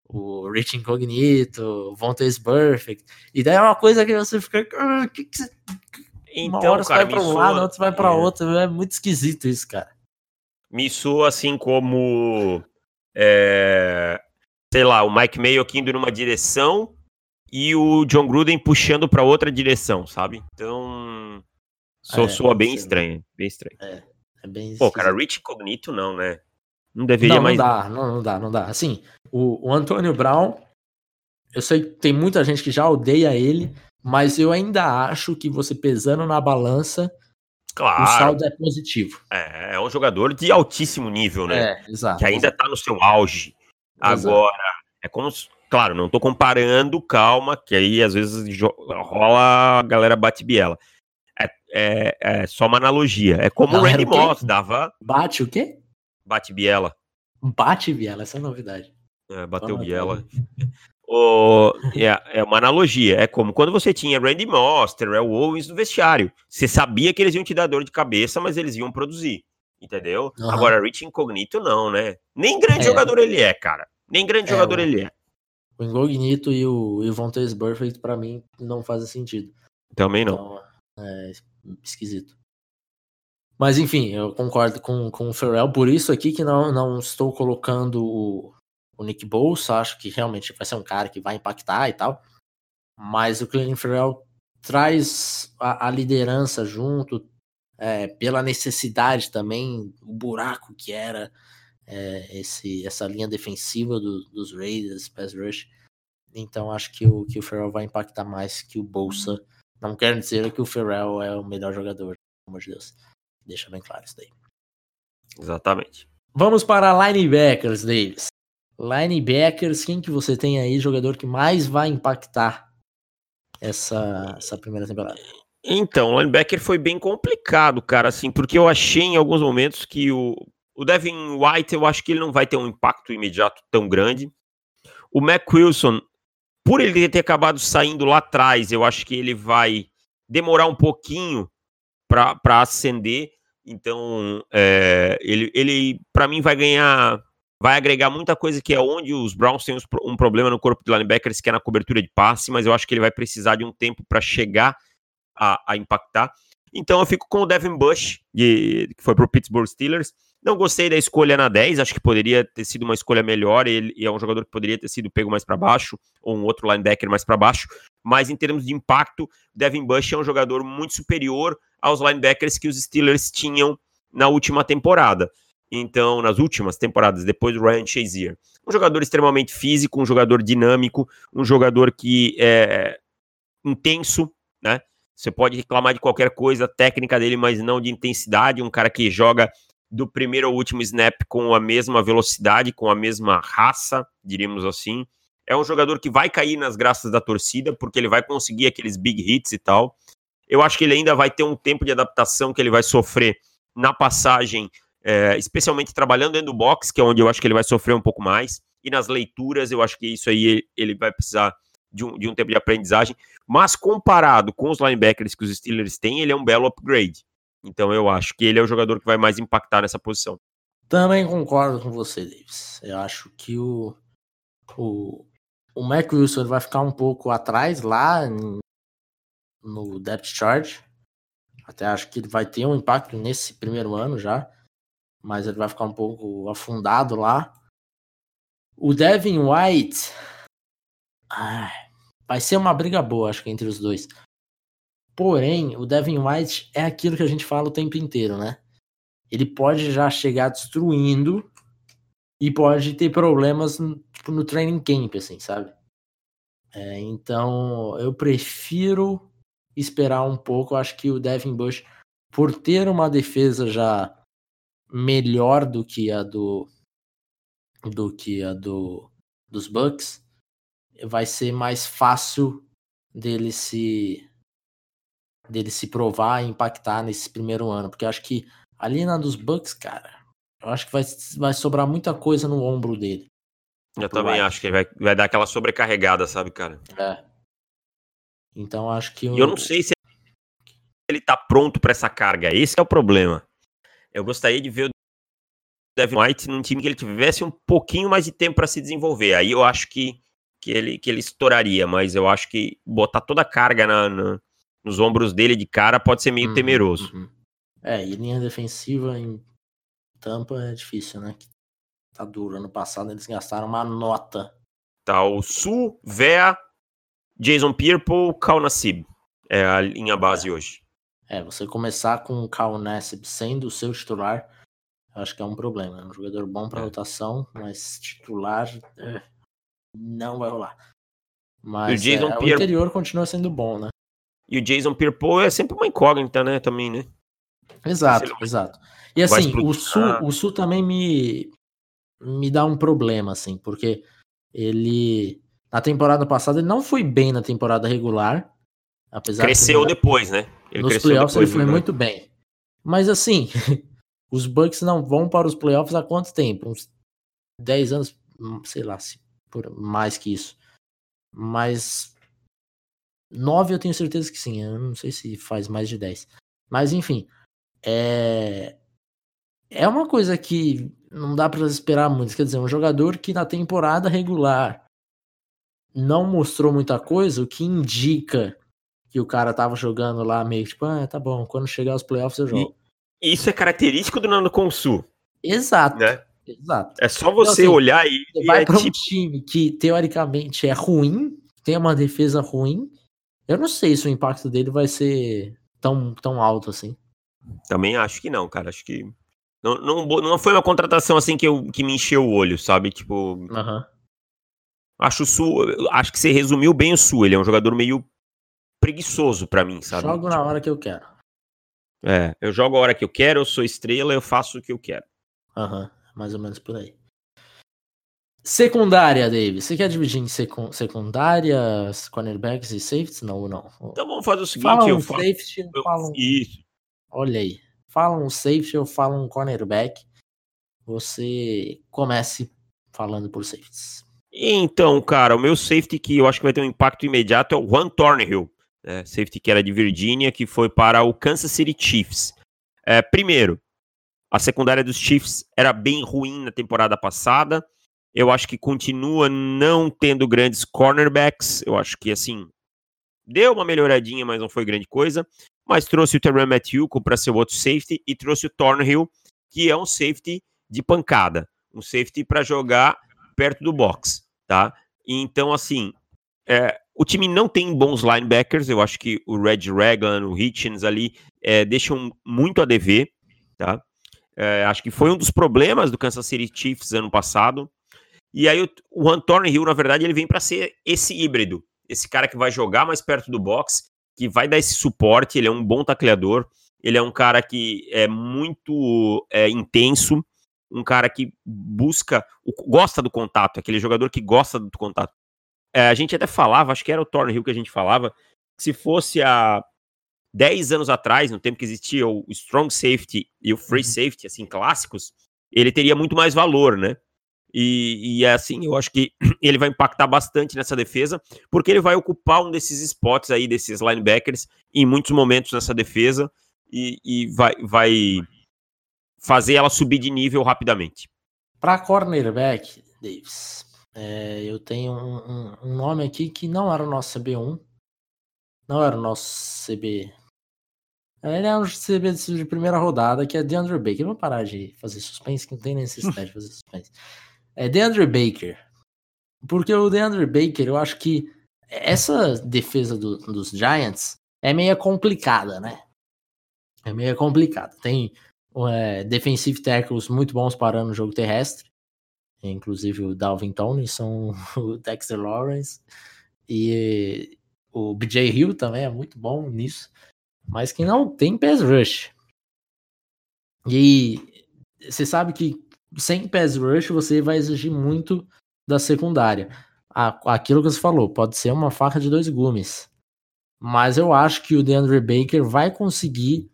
o Rich Incognito, o Vontaze Perfect. E daí é uma coisa que você fica. Ah, que que você, então, uma hora você vai para um lado, outra vai para é. outro. É muito esquisito isso, cara. Me soa assim como. É, sei lá, o Mike Mayo indo numa direção e o John Gruden puxando para outra direção, sabe? Então. Sou, é, soa bem estranho. Bem estranho. É, é bem Pô, cara, Rich Cognito não, né? Não deveria não, mais. Não dá, não, não dá, não dá. Assim, o, o Antônio Brown, eu sei que tem muita gente que já odeia ele, mas eu ainda acho que você pesando na balança, claro. o saldo é positivo. É, é um jogador de altíssimo nível, né? É, exato. Que ainda tá no seu auge. Exato. Agora, é como. Claro, não tô comparando, calma, que aí às vezes rola a galera bate biela. É, é, é só uma analogia. É como galera, o Randy Moss dava. Bate o quê? Bate biela. Bate biela, essa é a novidade. É, bateu Biela. <laughs> O, é, é uma analogia. É como quando você tinha Randy Moss, Terrell Owens no vestiário. Você sabia que eles iam te dar dor de cabeça, mas eles iam produzir. Entendeu? Uhum. Agora, Rich Incognito, não, né? Nem grande é. jogador ele é, cara. Nem grande é, jogador ele é. O Incognito e o Ivontes Burfict, pra mim, não fazem sentido. Também não. Então, é esquisito. Mas enfim, eu concordo com, com o Ferrell, por isso aqui que não, não estou colocando o, o Nick Bolsa, acho que realmente vai ser um cara que vai impactar e tal. Mas o Cleveland Ferrell traz a, a liderança junto, é, pela necessidade também, o buraco que era é, esse, essa linha defensiva do, dos Raiders, pass rush. Então acho que o, que o Ferrell vai impactar mais que o Bolsa. Não quero dizer que o Ferrell é o melhor jogador, pelo amor de Deus. Deixa bem claro isso daí. Exatamente. Vamos para linebackers, Davis. Linebackers, quem que você tem aí, jogador que mais vai impactar essa, essa primeira temporada? Então, o linebacker foi bem complicado, cara, assim, porque eu achei em alguns momentos que o, o Devin White, eu acho que ele não vai ter um impacto imediato tão grande. O Mac Wilson, por ele ter acabado saindo lá atrás, eu acho que ele vai demorar um pouquinho para ascender. Então, é, ele, ele para mim, vai ganhar, vai agregar muita coisa que é onde os Browns têm um problema no corpo de linebackers, que é na cobertura de passe, mas eu acho que ele vai precisar de um tempo para chegar a, a, impactar. Então, eu fico com o Devin Bush, que foi para o Pittsburgh Steelers. Não gostei da escolha na 10, acho que poderia ter sido uma escolha melhor. Ele é um jogador que poderia ter sido pego mais para baixo, ou um outro linebacker mais para baixo. Mas em termos de impacto, Devin Bush é um jogador muito superior aos linebackers que os Steelers tinham na última temporada. Então, nas últimas temporadas, depois do Ryan Shazier. Um jogador extremamente físico, um jogador dinâmico, um jogador que é intenso, né? Você pode reclamar de qualquer coisa técnica dele, mas não de intensidade. Um cara que joga do primeiro ao último snap com a mesma velocidade, com a mesma raça, diríamos assim. É um jogador que vai cair nas graças da torcida, porque ele vai conseguir aqueles big hits e tal. Eu acho que ele ainda vai ter um tempo de adaptação que ele vai sofrer na passagem, é, especialmente trabalhando dentro do box, que é onde eu acho que ele vai sofrer um pouco mais. E nas leituras, eu acho que isso aí ele vai precisar de um, de um tempo de aprendizagem. Mas comparado com os linebackers que os Steelers têm, ele é um belo upgrade. Então eu acho que ele é o jogador que vai mais impactar nessa posição. Também concordo com você, Davis. Eu acho que o, o, o Mac Wilson vai ficar um pouco atrás lá no depth chart. Até acho que ele vai ter um impacto nesse primeiro ano já, mas ele vai ficar um pouco afundado lá. O Devin White vai ser uma briga boa, acho que entre os dois. Porém, o Devin White é aquilo que a gente fala o tempo inteiro, né? Ele pode já chegar destruindo e pode ter problemas tipo, no training camp, assim, sabe? É, então, eu prefiro esperar um pouco. Eu acho que o Devin Bush, por ter uma defesa já melhor do que a do do que a do dos Bucks, vai ser mais fácil dele se dele se provar e impactar nesse primeiro ano, porque eu acho que ali na dos Bucks, cara, eu acho que vai, vai sobrar muita coisa no ombro dele. Eu também acho que vai, vai dar aquela sobrecarregada, sabe, cara? É. Então acho que. E eu não sei se ele tá pronto para essa carga. Esse é o problema. Eu gostaria de ver o Devin White num time que ele tivesse um pouquinho mais de tempo para se desenvolver. Aí eu acho que, que, ele, que ele estouraria, mas eu acho que botar toda a carga na, na nos ombros dele de cara pode ser meio uhum, temeroso. Uhum. É, e linha defensiva em Tampa é difícil, né? Tá duro. Ano passado eles gastaram uma nota. Tá o Su, Vea, Jason Pierpo, Cal Nassib. É a linha base é. hoje. É, você começar com o Cal Nassib sendo o seu titular, acho que é um problema. É um jogador bom para é. rotação, mas titular é, não vai rolar. Mas o, Jason é, Pierre... o interior continua sendo bom, né? E o Jason Pierpo é sempre uma incógnita, né? Também, né? Exato, exato. E assim, o Sul, o Sul também me, me dá um problema, assim, porque ele. Na temporada passada, ele não foi bem na temporada regular. Apesar cresceu depois, né? Ele nos playoffs depois, ele foi né? muito bem. Mas assim, <laughs> os Bucks não vão para os playoffs há quanto tempo? Uns 10 anos, sei lá, se por mais que isso. Mas 9 eu tenho certeza que sim. Eu não sei se faz mais de 10. Mas enfim, é é uma coisa que não dá para esperar muito. Quer dizer, um jogador que na temporada regular não mostrou muita coisa, o que indica que o cara tava jogando lá meio tipo, ah, tá bom, quando chegar os playoffs eu jogo. E isso é característico do Nando Consul. Exato. Né? Exato. É só você então, assim, olhar e. Você vai é para tipo... um time que teoricamente é ruim, tem uma defesa ruim. Eu não sei se o impacto dele vai ser tão, tão alto assim. Também acho que não, cara. Acho que. Não, não, não foi uma contratação assim que, eu, que me encheu o olho, sabe? Tipo. Uhum. Acho o Sul. Acho que você resumiu bem o Sul. Ele é um jogador meio preguiçoso para mim, sabe? Jogo na hora que eu quero. É, eu jogo a hora que eu quero, eu sou estrela, eu faço o que eu quero. Aham, uhum, mais ou menos por aí. Secundária, David. Você quer dividir em secundárias, cornerbacks e safeties? Não, não. Então vamos fazer o seguinte: fala um eu safety, eu... fala um... Isso. Olha aí. Fala um safety ou fala um cornerback. Você comece falando por safeties. Então, cara, o meu safety que eu acho que vai ter um impacto imediato é o Juan Thornhill, né, safety que era de Virgínia, que foi para o Kansas City Chiefs. É, primeiro, a secundária dos Chiefs era bem ruim na temporada passada. Eu acho que continua não tendo grandes cornerbacks. Eu acho que, assim, deu uma melhoradinha, mas não foi grande coisa. Mas trouxe o Terran Matthew para ser o outro safety e trouxe o Thornhill, que é um safety de pancada. Um safety para jogar perto do box tá? Então, assim, é, o time não tem bons linebackers, eu acho que o Red Reagan, o Hitchens ali é, deixam muito a dever, tá? É, acho que foi um dos problemas do Kansas City Chiefs ano passado. E aí o, o Anthony Hill, na verdade, ele vem para ser esse híbrido, esse cara que vai jogar mais perto do box, que vai dar esse suporte, ele é um bom tacleador, ele é um cara que é muito é, intenso, um cara que busca, gosta do contato, aquele jogador que gosta do contato. É, a gente até falava, acho que era o Thornhill que a gente falava, que se fosse há 10 anos atrás, no tempo que existia o strong safety e o free uhum. safety, assim, clássicos, ele teria muito mais valor, né? E, e é assim, eu acho que <clears throat> ele vai impactar bastante nessa defesa, porque ele vai ocupar um desses spots aí, desses linebackers, em muitos momentos nessa defesa, e, e vai, vai fazer ela subir de nível rapidamente. Para cornerback, Davis, é, eu tenho um, um, nome aqui que não era o nosso CB1, não era o nosso CB. Ele é um CB de primeira rodada, que é DeAndre Baker. Vou parar de fazer suspense, que não tem necessidade de fazer suspense. <laughs> É DeAndre Baker. Porque o DeAndre Baker, eu acho que essa defesa do, dos Giants é meio complicada, né? É meio complicada. Tem é, defensive tackles muito bons parando o jogo terrestre, inclusive o Dalvin Tomlinson, <laughs> o Dexter Lawrence e o BJ Hill também é muito bom nisso, mas que não tem pass rush. E você sabe que sem pass rush você vai exigir muito da secundária. Aquilo que você falou, pode ser uma faca de dois gumes. Mas eu acho que o DeAndre Baker vai conseguir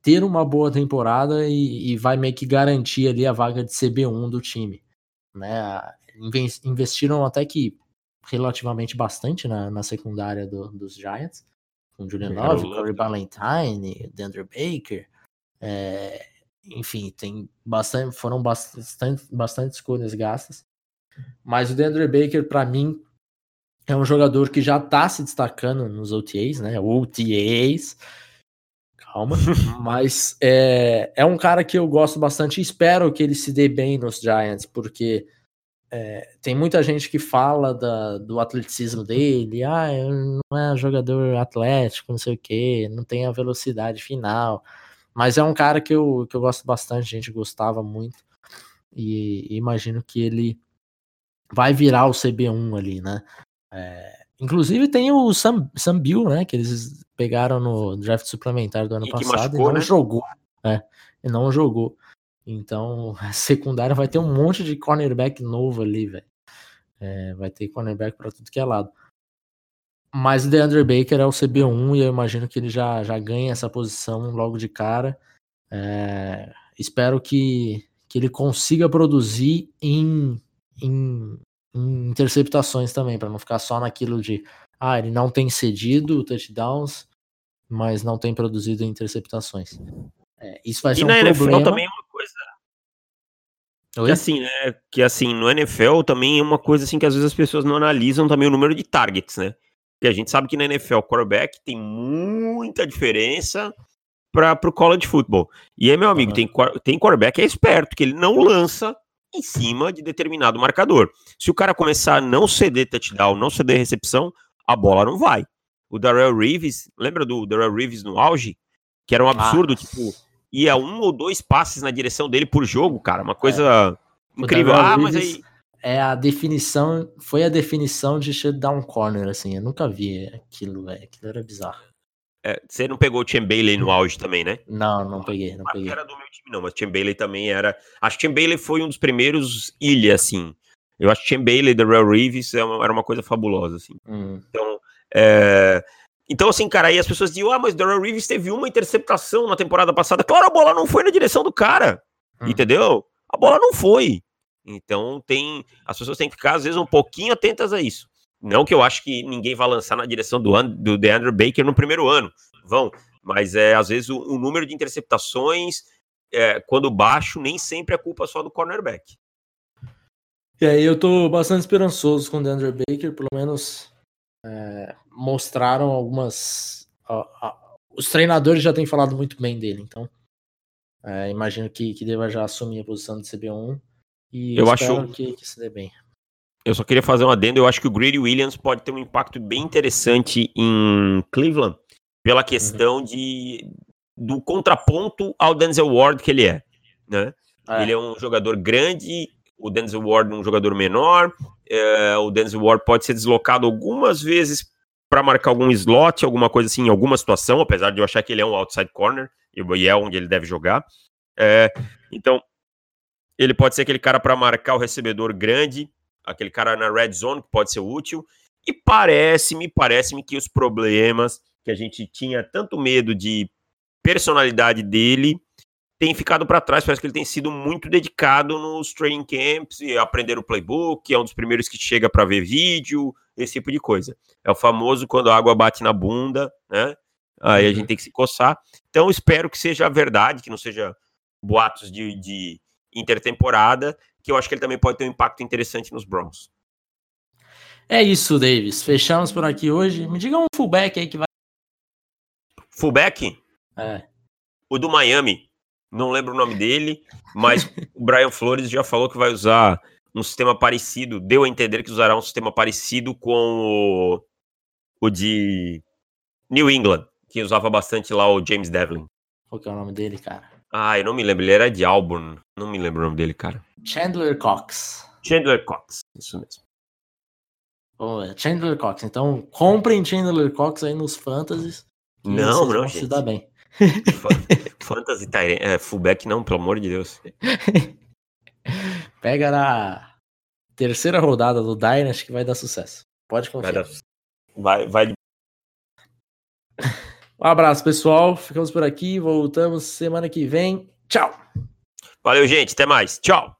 ter uma boa temporada e, e, vai meio que garantir ali a vaga de CB1 do time. Né? Investiram até que relativamente bastante na, na secundária do, dos Giants, com Julian Love, Corey Ballantyne, Deandre Baker, é, enfim, tem bastante, foram bastante, bastante escolhas gastas. Mas o Deandre Baker, para mim, é um jogador que já está se destacando nos OTAs, né? OTAs, calma. <laughs> Mas é, é um cara que eu gosto bastante espero que ele se dê bem nos Giants, porque é, tem muita gente que fala da, do atleticismo dele, ah, não é jogador atlético, não sei o que, não tem a velocidade final. Mas é um cara que eu, que eu gosto bastante, a gente gostava muito. E, e imagino que ele vai virar o CB1 ali, né? É, Inclusive tem o Sam, Sam Bill, né? Que eles pegaram no draft suplementar do ano e passado machucou, e não né? jogou. É, e não jogou. Então, <laughs> a secundária vai ter um monte de cornerback novo ali, velho. É, vai ter cornerback para tudo que é lado. Mas o DeAndre Baker é o CB1 e eu imagino que ele já, já ganha essa posição logo de cara. É, espero que, que ele consiga produzir em em, em interceptações também, para não ficar só naquilo de ah, ele não tem cedido touchdowns, mas não tem produzido interceptações. É, isso vai ser e um na NFL problema. também é uma coisa. Oi? Que assim, né? Que assim, no NFL também é uma coisa assim que às vezes as pessoas não analisam também o número de targets, né? Porque a gente sabe que na NFL, quarterback tem muita diferença para o college football. E aí, meu amigo, uhum. tem, tem quarterback que é esperto, que ele não lança em cima de determinado marcador. Se o cara começar a não ceder touchdown, não ceder recepção, a bola não vai. O Darrell Reeves, lembra do Darrell Reeves no auge? Que era um absurdo, ah. tipo, ia um ou dois passes na direção dele por jogo, cara, uma coisa é. incrível. Ah, mas aí é a definição, foi a definição de shutdown corner, assim, eu nunca vi aquilo, velho, aquilo era bizarro. É, você não pegou o Tim Bailey no auge também, né? Não, não peguei, não peguei. Não era do meu time não, mas Bailey também era, acho que Tim Bailey foi um dos primeiros ilha, assim, eu acho que Tim Bailey, The Real Reeves era uma coisa fabulosa, assim. Hum. Então, é... Então, assim, cara, aí as pessoas dizem, ah, mas Darrell Reeves teve uma interceptação na temporada passada. Claro, a bola não foi na direção do cara, hum. entendeu? A bola não foi. Então tem. As pessoas têm que ficar, às vezes, um pouquinho atentas a isso. Não que eu acho que ninguém vai lançar na direção do, do DeAndre Baker no primeiro ano. Vão. Mas é, às vezes o, o número de interceptações, é, quando baixo, nem sempre é culpa só do cornerback. E aí eu tô bastante esperançoso com o DeAndre Baker, pelo menos é, mostraram algumas. os treinadores já têm falado muito bem dele, então é, imagino que, que deva já assumir a posição de CB1 e eu acho que, que se dê bem. Eu só queria fazer um adendo. Eu acho que o Greedy Williams pode ter um impacto bem interessante em Cleveland pela uhum. questão uhum. de do contraponto ao Denzel Ward que ele é, né? É. Ele é um jogador grande, o Denzel Ward um jogador menor. É, o Denzel Ward pode ser deslocado algumas vezes para marcar algum slot, alguma coisa assim, em alguma situação, apesar de eu achar que ele é um outside corner e é onde ele deve jogar. É, então, ele pode ser aquele cara para marcar o recebedor grande, aquele cara na red zone que pode ser útil. E parece-me, parece-me que os problemas que a gente tinha tanto medo de personalidade dele tem ficado para trás. Parece que ele tem sido muito dedicado nos training camps e aprender o playbook. É um dos primeiros que chega para ver vídeo, esse tipo de coisa. É o famoso quando a água bate na bunda, né? Aí a uhum. gente tem que se coçar. Então espero que seja verdade, que não seja boatos de, de intertemporada, que eu acho que ele também pode ter um impacto interessante nos Browns. É isso, Davis. Fechamos por aqui hoje. Me diga um fullback aí que vai. Fullback? É. O do Miami. Não lembro o nome dele, mas o Brian Flores já falou que vai usar um sistema parecido. Deu a entender que usará um sistema parecido com o, o de New England, que usava bastante lá o James Devlin. Qual que é o nome dele, cara? Ah, eu não me lembro. Ele era de Auburn. Não me lembro o nome dele, cara. Chandler Cox. Chandler Cox, isso mesmo. Oh, Chandler Cox. Então, comprem Chandler Cox aí nos fantasies. Não, não, gente. Se dá bem. <laughs> Fantasy é, fullback não, pelo amor de Deus. <laughs> Pega na terceira rodada do Dynasty que vai dar sucesso. Pode confiar. Vai, vai, vai. Um abraço, pessoal. Ficamos por aqui. Voltamos semana que vem. Tchau. Valeu, gente. Até mais. Tchau.